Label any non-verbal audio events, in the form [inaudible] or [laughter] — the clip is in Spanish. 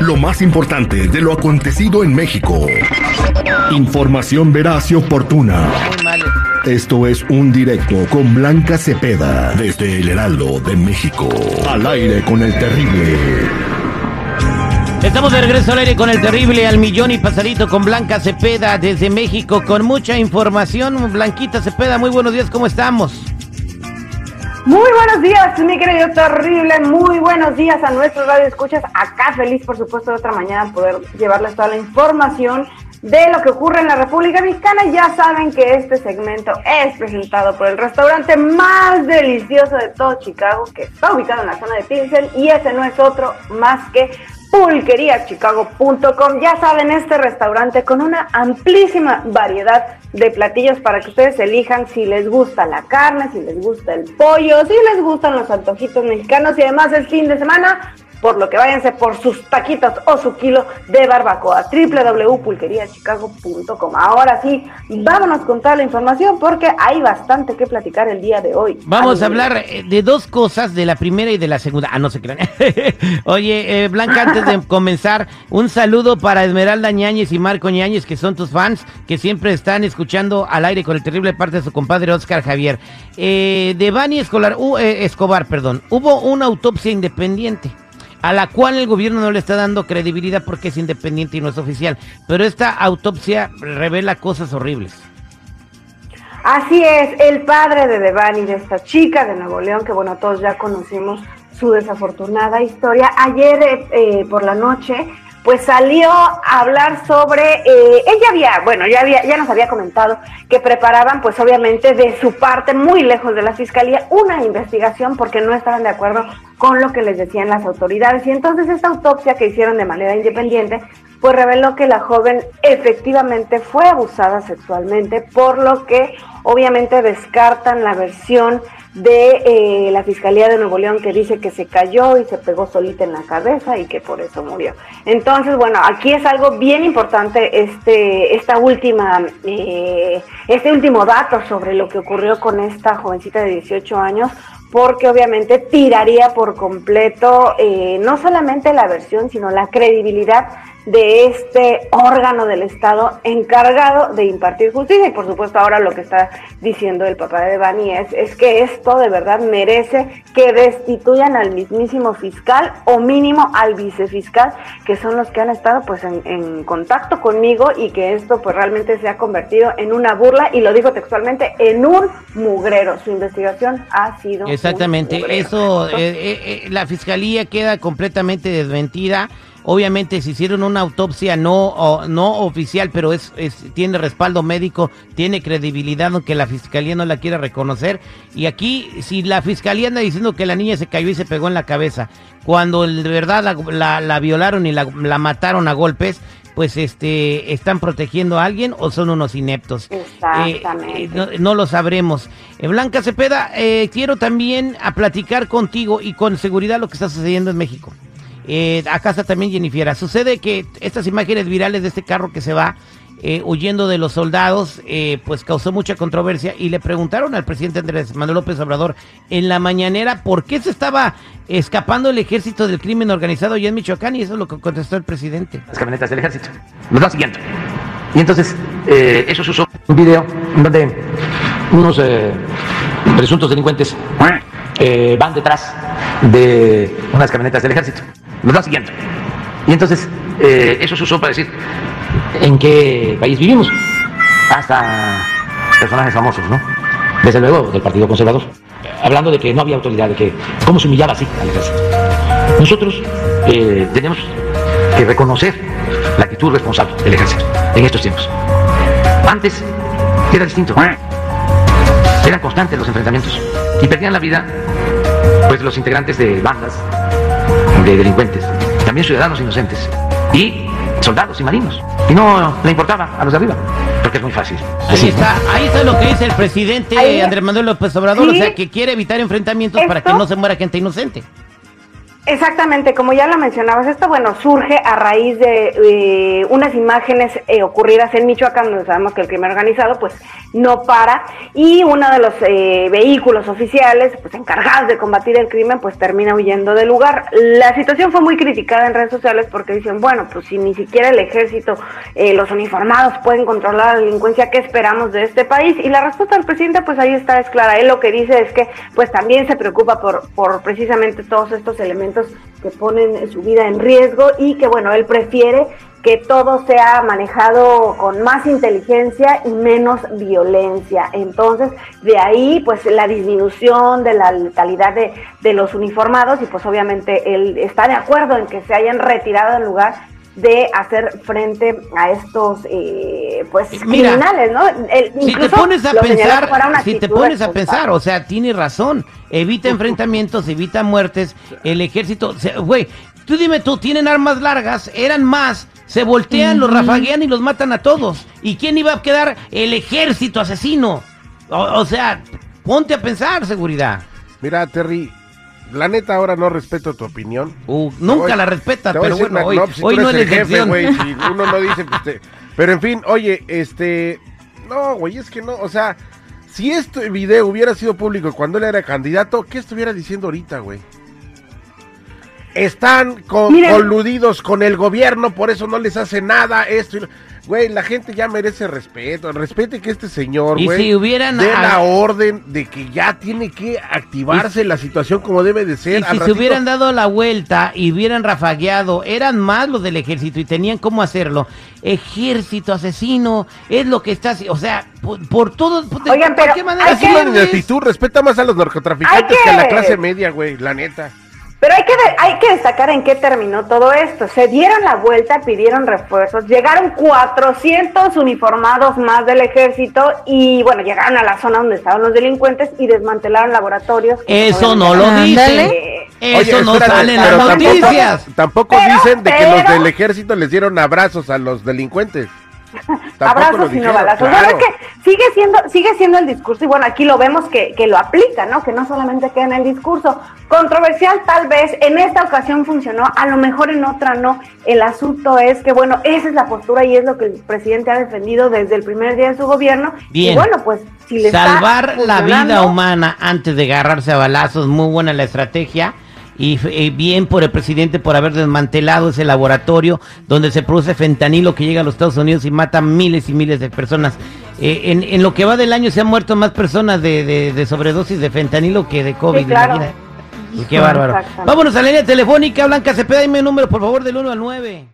Lo más importante de lo acontecido en México. Información veraz y oportuna. Esto es un directo con Blanca Cepeda desde el Heraldo de México. Al aire con el terrible. Estamos de regreso al aire con el terrible al millón y pasadito con Blanca Cepeda desde México con mucha información. Blanquita Cepeda, muy buenos días, ¿cómo estamos? Muy buenos días, mi querido terrible. Muy buenos días a nuestros radioescuchas. Acá feliz, por supuesto, de otra mañana poder llevarles toda la información de lo que ocurre en la República Mexicana. Ya saben que este segmento es presentado por el restaurante más delicioso de todo Chicago, que está ubicado en la zona de Pilsen, y ese no es otro más que pulqueriachicago.com. Ya saben, este restaurante con una amplísima variedad de platillos para que ustedes elijan si les gusta la carne, si les gusta el pollo, si les gustan los antojitos mexicanos y además es fin de semana, por lo que váyanse por sus taquitos o su kilo de barbacoa. www.pulqueriachicago.com. Ahora sí, vámonos con toda la información porque hay bastante que platicar el día de hoy. Vamos a hablar eh, de dos cosas, de la primera y de la segunda. Ah, no se crean. [laughs] Oye, eh, Blanca, antes de [laughs] comenzar, un saludo para Esmeralda Ñáñez y Marco Ñáñez, que son tus fans, que siempre están escuchando al aire con el terrible parte de su compadre Oscar Javier. Eh, de Bani Escolar, Escobar, perdón, hubo una autopsia independiente a la cual el gobierno no le está dando credibilidad porque es independiente y no es oficial. Pero esta autopsia revela cosas horribles. Así es, el padre de Devani, de esta chica de Nuevo León, que bueno, todos ya conocimos su desafortunada historia. Ayer eh, eh, por la noche pues salió a hablar sobre, eh, ella había, bueno, ya había, ya nos había comentado que preparaban, pues obviamente de su parte, muy lejos de la fiscalía, una investigación porque no estaban de acuerdo con lo que les decían las autoridades. Y entonces esta autopsia que hicieron de manera independiente, pues reveló que la joven efectivamente fue abusada sexualmente, por lo que obviamente descartan la versión de eh, la Fiscalía de Nuevo León que dice que se cayó y se pegó solita en la cabeza y que por eso murió. Entonces, bueno, aquí es algo bien importante este, esta última, eh, este último dato sobre lo que ocurrió con esta jovencita de 18 años, porque obviamente tiraría por completo eh, no solamente la versión, sino la credibilidad de este órgano del Estado encargado de impartir justicia. Y por supuesto ahora lo que está diciendo el papá de Bani es, es que esto de verdad merece que destituyan al mismísimo fiscal o mínimo al vicefiscal, que son los que han estado pues en, en contacto conmigo y que esto pues realmente se ha convertido en una burla y lo dijo textualmente, en un mugrero. Su investigación ha sido... Exactamente, eso, eh, eh, eh, la fiscalía queda completamente desmentida. Obviamente se hicieron una autopsia no, no oficial, pero es, tiene respaldo médico, tiene credibilidad, aunque la fiscalía no la quiera reconocer. Y aquí, si la fiscalía anda diciendo que la niña se cayó y se pegó en la cabeza, cuando de verdad la, violaron y la, mataron a golpes, pues este están protegiendo a alguien o son unos ineptos. Exactamente. Eh, eh, no, lo sabremos. Eh, Blanca Cepeda, quiero también a platicar contigo y con seguridad lo que está sucediendo en México. Eh, acá está también Jennifer. Sucede que estas imágenes virales de este carro que se va eh, huyendo de los soldados, eh, pues causó mucha controversia y le preguntaron al presidente Andrés Manuel López Obrador en la mañanera por qué se estaba escapando el ejército del crimen organizado allá en Michoacán y eso es lo que contestó el presidente. Las camionetas del ejército los van siguiendo. Y entonces eso se usó un video donde unos presuntos delincuentes van detrás de unas camionetas del ejército nos va siguiendo. Y entonces, eh, eso se usó para decir en qué país vivimos. Hasta personajes famosos, ¿no? Desde luego, del Partido Conservador. Hablando de que no había autoridad, de que cómo se humillaba así al ejército. Nosotros eh, tenemos que reconocer la actitud responsable del ejército en estos tiempos. Antes era distinto. Eran constantes los enfrentamientos y perdían la vida pues los integrantes de bandas de delincuentes, también ciudadanos inocentes y soldados y marinos. Y no le importaba a los de arriba, porque es muy fácil. Ahí está, ahí está lo que dice el presidente Andrés Manuel López Obrador, o sea, que quiere evitar enfrentamientos para que no se muera gente inocente. Exactamente, como ya lo mencionabas, esto bueno surge a raíz de eh, unas imágenes eh, ocurridas en Michoacán, donde sabemos que el crimen organizado pues no para y uno de los eh, vehículos oficiales pues encargados de combatir el crimen pues termina huyendo del lugar. La situación fue muy criticada en redes sociales porque dicen bueno pues si ni siquiera el ejército, los uniformados pueden controlar la delincuencia, ¿qué esperamos de este país? Y la respuesta del presidente pues ahí está es clara, él lo que dice es que pues también se preocupa por por precisamente todos estos elementos que ponen su vida en riesgo y que, bueno, él prefiere que todo sea manejado con más inteligencia y menos violencia. Entonces, de ahí, pues, la disminución de la letalidad de, de los uniformados y, pues, obviamente, él está de acuerdo en que se hayan retirado del lugar de hacer frente a estos eh, pues criminales, ¿no? si te pones a pensar, si te pones a pensar, o sea, tiene razón, evita enfrentamientos, evita muertes, el ejército, güey, tú dime tú, tienen armas largas, eran más, se voltean, los rafaguean y los matan a todos. ¿Y quién iba a quedar? El ejército asesino. o sea, ponte a pensar, seguridad. Mira, Terry, la neta ahora no respeto tu opinión. Uh, nunca la respeta, pero bueno, hoy, no, pues, hoy no jefe, güey, si [laughs] uno no dice, pues pero en fin, oye, este, no, güey, es que no, o sea, si este video hubiera sido público cuando él era candidato, ¿qué estuviera diciendo ahorita, güey? Están coludidos con el gobierno, por eso no les hace nada esto. Y... Güey, la gente ya merece respeto. Respete que este señor, güey, si hubieran dé la orden de que ya tiene que activarse la situación como debe de ser. Y si se hubieran dado la vuelta y hubieran rafagueado, eran más los del ejército y tenían cómo hacerlo. Ejército asesino, es lo que está, o sea, por, todo. Oigan, pero qué manera actitud respeta más a los narcotraficantes que a la clase media, güey, la neta. Pero hay que, hay que destacar en qué terminó todo esto. Se dieron la vuelta, pidieron refuerzos, llegaron 400 uniformados más del ejército y bueno, llegaron a la zona donde estaban los delincuentes y desmantelaron laboratorios. Eso no lo dicen. Eso no sale en las noticias. Tampoco, dicen de que los del ejército les dieron abrazos a los delincuentes. Abrazos y no balazos. que sigue siendo, sigue siendo el discurso, y bueno, aquí lo vemos que, que, lo aplica, ¿no? Que no solamente queda en el discurso. Controversial tal vez, en esta ocasión funcionó, a lo mejor en otra no. El asunto es que, bueno, esa es la postura y es lo que el presidente ha defendido desde el primer día de su gobierno. Bien. Y bueno, pues si le Salvar la vida humana antes de agarrarse a balazos, muy buena la estrategia y eh, bien por el presidente por haber desmantelado ese laboratorio donde se produce fentanilo que llega a los Estados Unidos y mata miles y miles de personas. Eh, en, lo que va del año se han muerto más personas de, sobredosis de fentanilo que de COVID. qué bárbaro. Vámonos a la línea telefónica, Blanca Cepeda, dime el número por favor del 1 al 9.